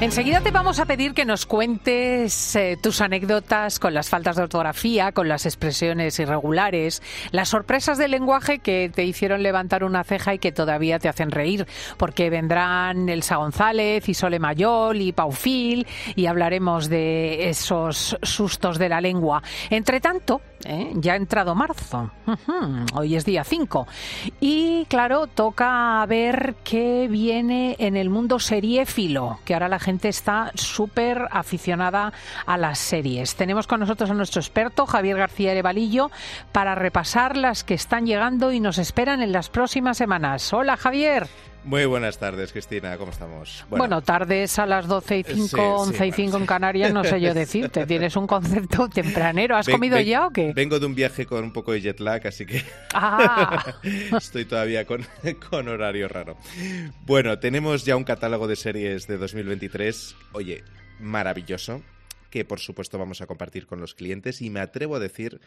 Enseguida te vamos a pedir que nos cuentes eh, tus anécdotas con las faltas de ortografía, con las expresiones irregulares, las sorpresas del lenguaje que te hicieron levantar una ceja y que todavía te hacen reír, porque vendrán Elsa González, Isole Mayol y Paufil y hablaremos de esos sustos de la lengua. Entre tanto, eh, ya ha entrado marzo, hoy es día 5, y claro, toca ver qué viene en el mundo seriéfilo, que ahora la gente está súper aficionada a las series. Tenemos con nosotros a nuestro experto, Javier García Erevalillo, para repasar las que están llegando y nos esperan en las próximas semanas. Hola, Javier. Muy buenas tardes, Cristina, ¿cómo estamos? Bueno, tardes a las 12 y 5, 11 y 5 en Canarias, no sé yo decirte. Tienes un concepto tempranero. ¿Has comido ya o qué? Vengo de un viaje con un poco de jet lag, así que ah. estoy todavía con, con horario raro. Bueno, tenemos ya un catálogo de series de 2023. Oye, maravilloso que por supuesto vamos a compartir con los clientes y me atrevo a decir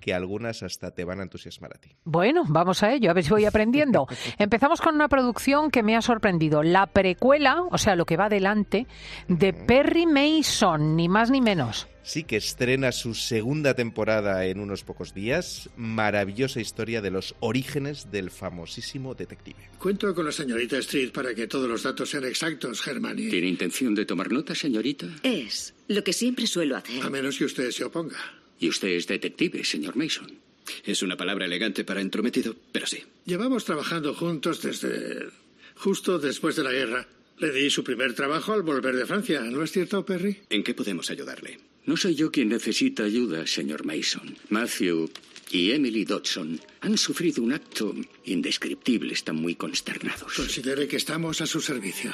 que algunas hasta te van a entusiasmar a ti. Bueno, vamos a ello, a ver si voy aprendiendo. Empezamos con una producción que me ha sorprendido, la precuela, o sea, lo que va adelante, de Perry Mason, ni más ni menos. Sí, que estrena su segunda temporada en unos pocos días. Maravillosa historia de los orígenes del famosísimo detective. Cuento con la señorita Street para que todos los datos sean exactos, Germani. ¿Tiene intención de tomar nota, señorita? Es lo que siempre suelo hacer. A menos que usted se oponga. Y usted es detective, señor Mason. Es una palabra elegante para entrometido, pero sí. Llevamos trabajando juntos desde justo después de la guerra. Le di su primer trabajo al volver de Francia, ¿no es cierto, Perry? ¿En qué podemos ayudarle? No soy yo quien necesita ayuda, señor Mason. Matthew y Emily Dodson han sufrido un acto indescriptible. Están muy consternados. Considere que estamos a su servicio.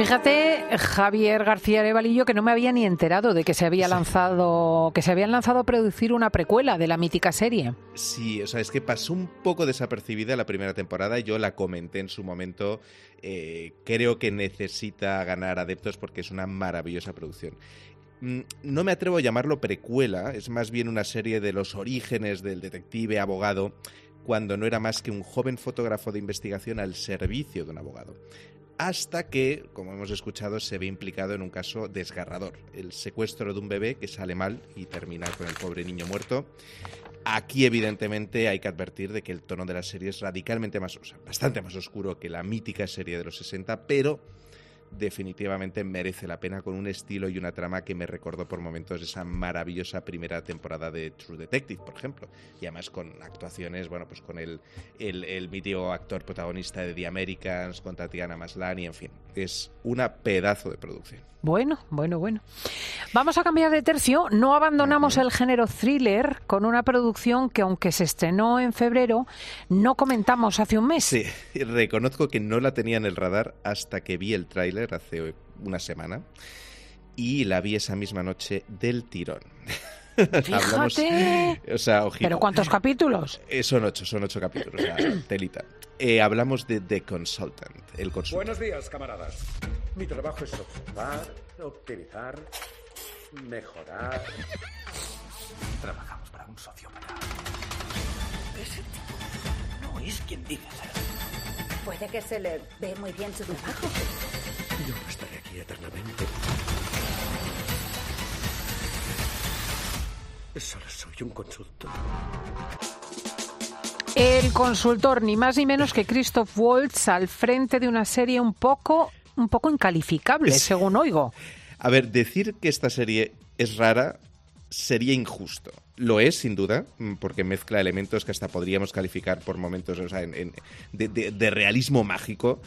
Fíjate, Javier García Arevalillo, que no me había ni enterado de que se había lanzado, que se habían lanzado a producir una precuela de la mítica serie. Sí, o sea, es que pasó un poco desapercibida la primera temporada yo la comenté en su momento. Eh, creo que necesita ganar adeptos porque es una maravillosa producción. Mm, no me atrevo a llamarlo precuela, es más bien una serie de los orígenes del detective abogado cuando no era más que un joven fotógrafo de investigación al servicio de un abogado hasta que, como hemos escuchado, se ve implicado en un caso desgarrador, el secuestro de un bebé que sale mal y termina con el pobre niño muerto. Aquí, evidentemente, hay que advertir de que el tono de la serie es radicalmente más, o sea, bastante más oscuro que la mítica serie de los 60, pero definitivamente merece la pena con un estilo y una trama que me recordó por momentos esa maravillosa primera temporada de True Detective, por ejemplo. Y además con actuaciones, bueno, pues con el, el, el mítico actor protagonista de The Americans, con Tatiana Maslany, en fin, es una pedazo de producción. Bueno, bueno, bueno. Vamos a cambiar de tercio. No abandonamos el género thriller con una producción que, aunque se estrenó en febrero, no comentamos hace un mes. Sí, reconozco que no la tenía en el radar hasta que vi el tráiler hace una semana y la vi esa misma noche del tirón. Fíjate. o sea, ¿Pero cuántos capítulos? Eh, son ocho, son ocho capítulos, telita. Eh, hablamos de The Consultant, el consultor. Buenos días, camaradas. Mi trabajo es observar, optimizar, mejorar. Trabajamos para un sociópata. Ese tipo no es quien dice ser. Puede que se le ve muy bien su trabajo. Yo no estaré aquí eternamente. Solo soy un consultor. El consultor, ni más ni menos que Christoph Waltz, al frente de una serie un poco, un poco incalificable, según oigo. A ver, decir que esta serie es rara sería injusto. Lo es, sin duda, porque mezcla elementos que hasta podríamos calificar por momentos de, realismo mágico.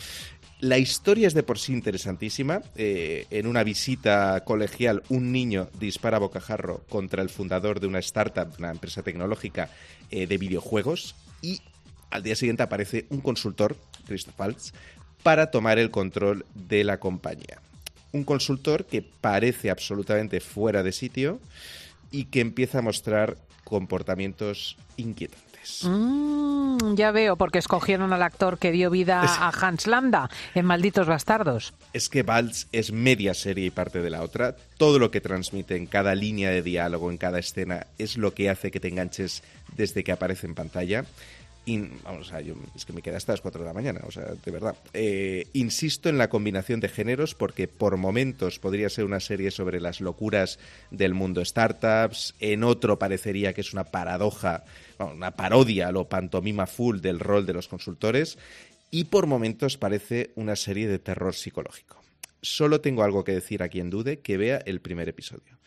La historia es de por sí interesantísima. Eh, en una visita colegial, un niño dispara bocajarro contra el fundador de una startup, una empresa tecnológica eh, de videojuegos, y al día siguiente aparece un consultor, Christoph Waltz, para tomar el control de la compañía. Un consultor que parece absolutamente fuera de sitio y que empieza a mostrar comportamientos inquietantes. Mm, ya veo, porque escogieron al actor que dio vida a Hans Landa en Malditos Bastardos. Es que Valls es media serie y parte de la otra. Todo lo que transmite en cada línea de diálogo, en cada escena, es lo que hace que te enganches desde que aparece en pantalla. Vamos, yo, es que me queda hasta las 4 de la mañana, o sea, de verdad. Eh, insisto en la combinación de géneros porque por momentos podría ser una serie sobre las locuras del mundo startups, en otro parecería que es una paradoja, una parodia, lo pantomima full del rol de los consultores, y por momentos parece una serie de terror psicológico. Solo tengo algo que decir a quien dude que vea el primer episodio.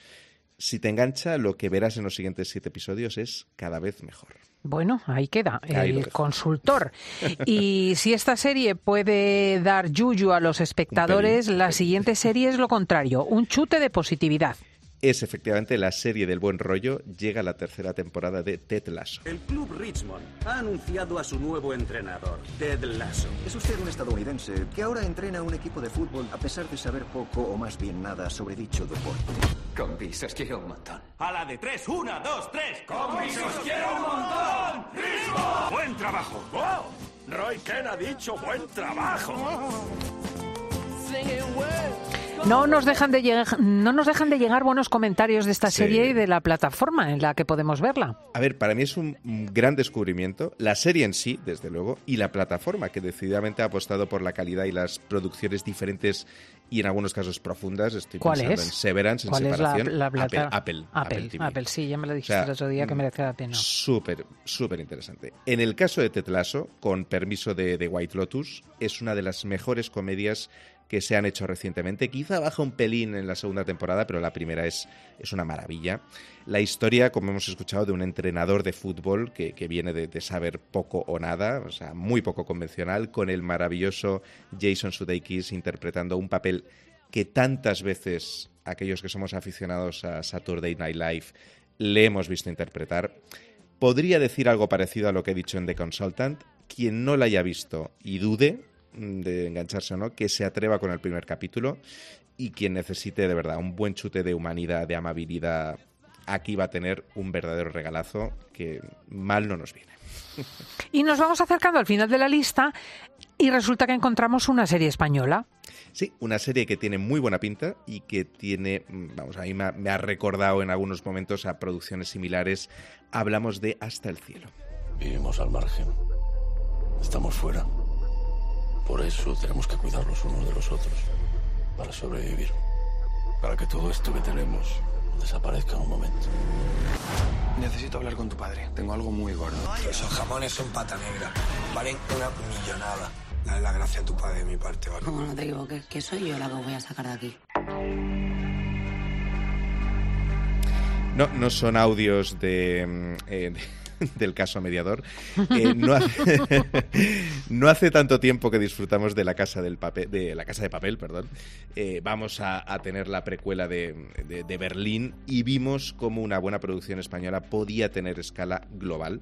Si te engancha, lo que verás en los siguientes siete episodios es cada vez mejor. Bueno, ahí queda, el consultor. Y si esta serie puede dar yuyu a los espectadores, la siguiente serie es lo contrario, un chute de positividad es efectivamente la serie del buen rollo. Llega la tercera temporada de Ted Lasso. El club Richmond ha anunciado a su nuevo entrenador, Ted Lasso. Es usted un estadounidense que ahora entrena un equipo de fútbol a pesar de saber poco o más bien nada sobre dicho deporte. Con os quiero un montón. A la de tres, una, dos, tres. Con os quiero un montón. ¡Richmond! ¡Buen trabajo! Roy Ken ha dicho buen trabajo. No nos dejan de llegar, no nos dejan de llegar buenos comentarios de esta serie y de la plataforma en la que podemos verla. A ver, para mí es un gran descubrimiento la serie en sí, desde luego, y la plataforma que decididamente ha apostado por la calidad y las producciones diferentes y en algunos casos profundas. Estoy ¿Cuál pensando es? en Severance, en ¿Cuál separación. Es la, Apple, Apple, Apple, Apple, sí, ya me lo dijiste el otro día que mm, merece la pena. Súper, súper interesante. En el caso de Tetlaso, con permiso de, de White Lotus, es una de las mejores comedias que se han hecho recientemente. Quizá baja un pelín en la segunda temporada, pero la primera es, es una maravilla. La historia, como hemos escuchado, de un entrenador de fútbol que, viene de, saber poco o nada, o sea, muy poco convencional, con el maravilloso Jason Sudeikis interpretando un papel que tantas veces aquellos que somos aficionados a Saturday Night Live le hemos visto interpretar. Podría decir algo parecido a lo que he dicho en The Consultant. Quien no la haya visto y dude, de engancharse o no, que se atreva con el primer capítulo y quien necesite de verdad un buen chute de humanidad, de amabilidad, aquí va a tener un verdadero regalazo que mal no nos viene. Y nos vamos acercando al final de la lista y resulta que encontramos una serie española. Sí, una serie que tiene muy buena pinta y que tiene, vamos, a mí me ha recordado en algunos momentos a producciones similares. Hablamos de Hasta el cielo. Vivimos al margen. Estamos fuera. Por eso tenemos que cuidar los unos de los otros, para sobrevivir, para que todo esto que tenemos desaparezca en un momento. Necesito hablar con tu padre. Tengo algo muy gordo. Esos jamones son pata negra. Valen una millonada. Dale la gracia a tu padre de mi parte, ¿vale? No, no te equivoques, que soy yo la que voy a sacar de aquí. No, no son audios de, mm, eh, del caso mediador. Eh, no, hace, tanto tiempo que disfrutamos de la casa del papel, de la casa de papel, perdón. Eh, vamos a, tener la precuela de, de Berlín y vimos cómo una buena producción española podía tener escala global.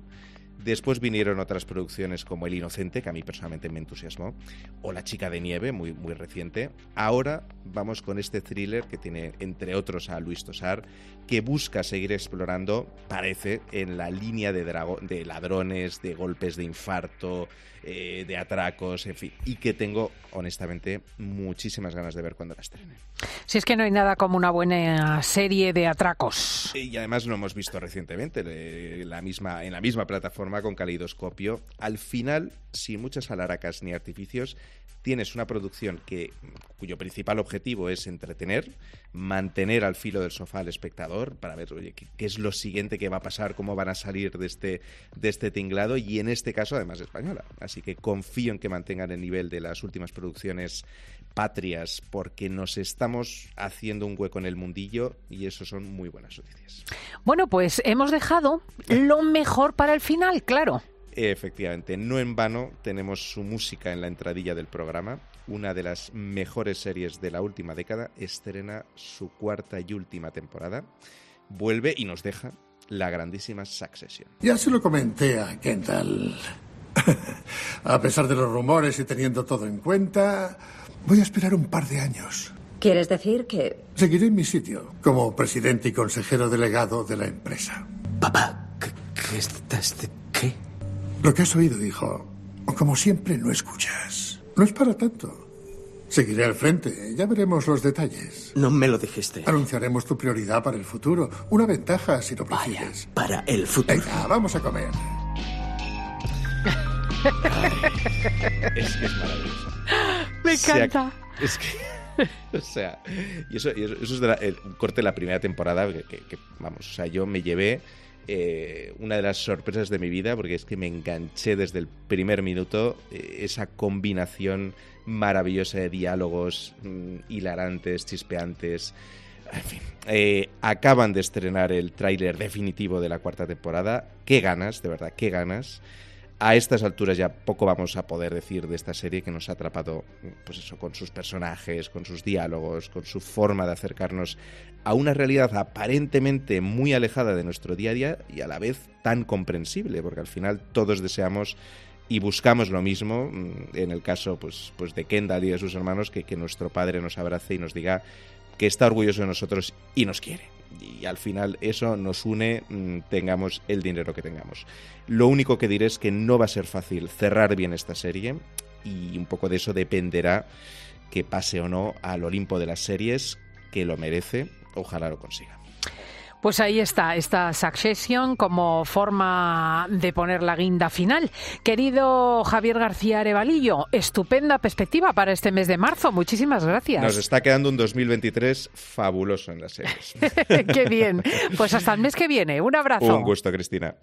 Después vinieron otras producciones como El Inocente, que a mí personalmente me entusiasmó, o La Chica de Nieve, muy, muy reciente. Ahora vamos con este thriller que tiene, entre otros, a Luis Tosar, que busca seguir explorando, parece, en la línea de, de ladrones, de golpes de infarto, eh, de atracos, en fin, y que tengo, honestamente, muchísimas ganas de ver cuando la estrene. Si es que no hay nada como una buena serie de atracos. Y además lo hemos visto recientemente, la misma, en la misma plataforma con Calidoscopio. Al final, sin muchas alaracas ni artificios, tienes una producción que, cuyo principal objetivo es entretener, mantener al filo del sofá al espectador para ver oye, qué, es lo siguiente que va a pasar, cómo van a salir de este, de este tinglado y en este caso además española. Así que confío en que mantengan el nivel de las últimas producciones patrias porque nos estamos haciendo un hueco en el mundillo y eso son muy buenas noticias. Bueno, pues hemos dejado lo mejor para el final, claro. Efectivamente, no en vano tenemos su música en la entradilla del programa. Una de las mejores series de la última década estrena su cuarta y última temporada. Vuelve y nos deja la grandísima Succession. Ya se lo comenté a Kendall. a pesar de los rumores y teniendo todo en cuenta, voy a esperar un par de años. ¿Quieres decir que...? Seguiré en mi sitio, como presidente y consejero delegado de la empresa. Papá, ¿qué, qué estás de qué? Lo que has oído, hijo. Como siempre, no escuchas. No es para tanto. Seguiré al frente. Ya veremos los detalles. No me lo dijiste. Anunciaremos tu prioridad para el futuro. Una ventaja si lo prefieres. para el futuro. Venga, vamos a comer. Es que es maravilloso. Me encanta. es que. O sea, y eso, y eso, eso es de la, el, un corte de la primera temporada que, que, que, vamos, o sea, yo me llevé eh, una de las sorpresas de mi vida porque es que me enganché desde el primer minuto eh, esa combinación maravillosa de diálogos mmm, hilarantes, chispeantes. En fin, eh, acaban de estrenar el tráiler definitivo de la cuarta temporada. Qué ganas, de verdad, qué ganas a estas alturas ya poco vamos a poder decir de esta serie que nos ha atrapado, pues eso, con sus personajes, con sus diálogos, con su forma de acercarnos a una realidad aparentemente muy alejada de nuestro día a día y a la vez tan comprensible, porque al final todos deseamos y buscamos lo mismo, en el caso pues, pues de Kendall y de sus hermanos, que, que nuestro padre nos abrace y nos diga que está orgulloso de nosotros y nos quiere y al final eso nos une, mm, tengamos el dinero que tengamos. Lo único que diré es que no va a ser fácil cerrar bien esta serie y un poco de eso dependerá que pase o no al Olimpo de las series, que lo merece, ojalá lo consiga. Pues ahí está, esta Succession como forma de poner la guinda final. Querido Javier García Arevalillo, estupenda perspectiva para este mes de marzo. Muchísimas gracias. Nos está quedando un 2023 fabuloso en las series. Qué bien. Pues hasta el mes que viene. Un abrazo. Un gusto, Cristina.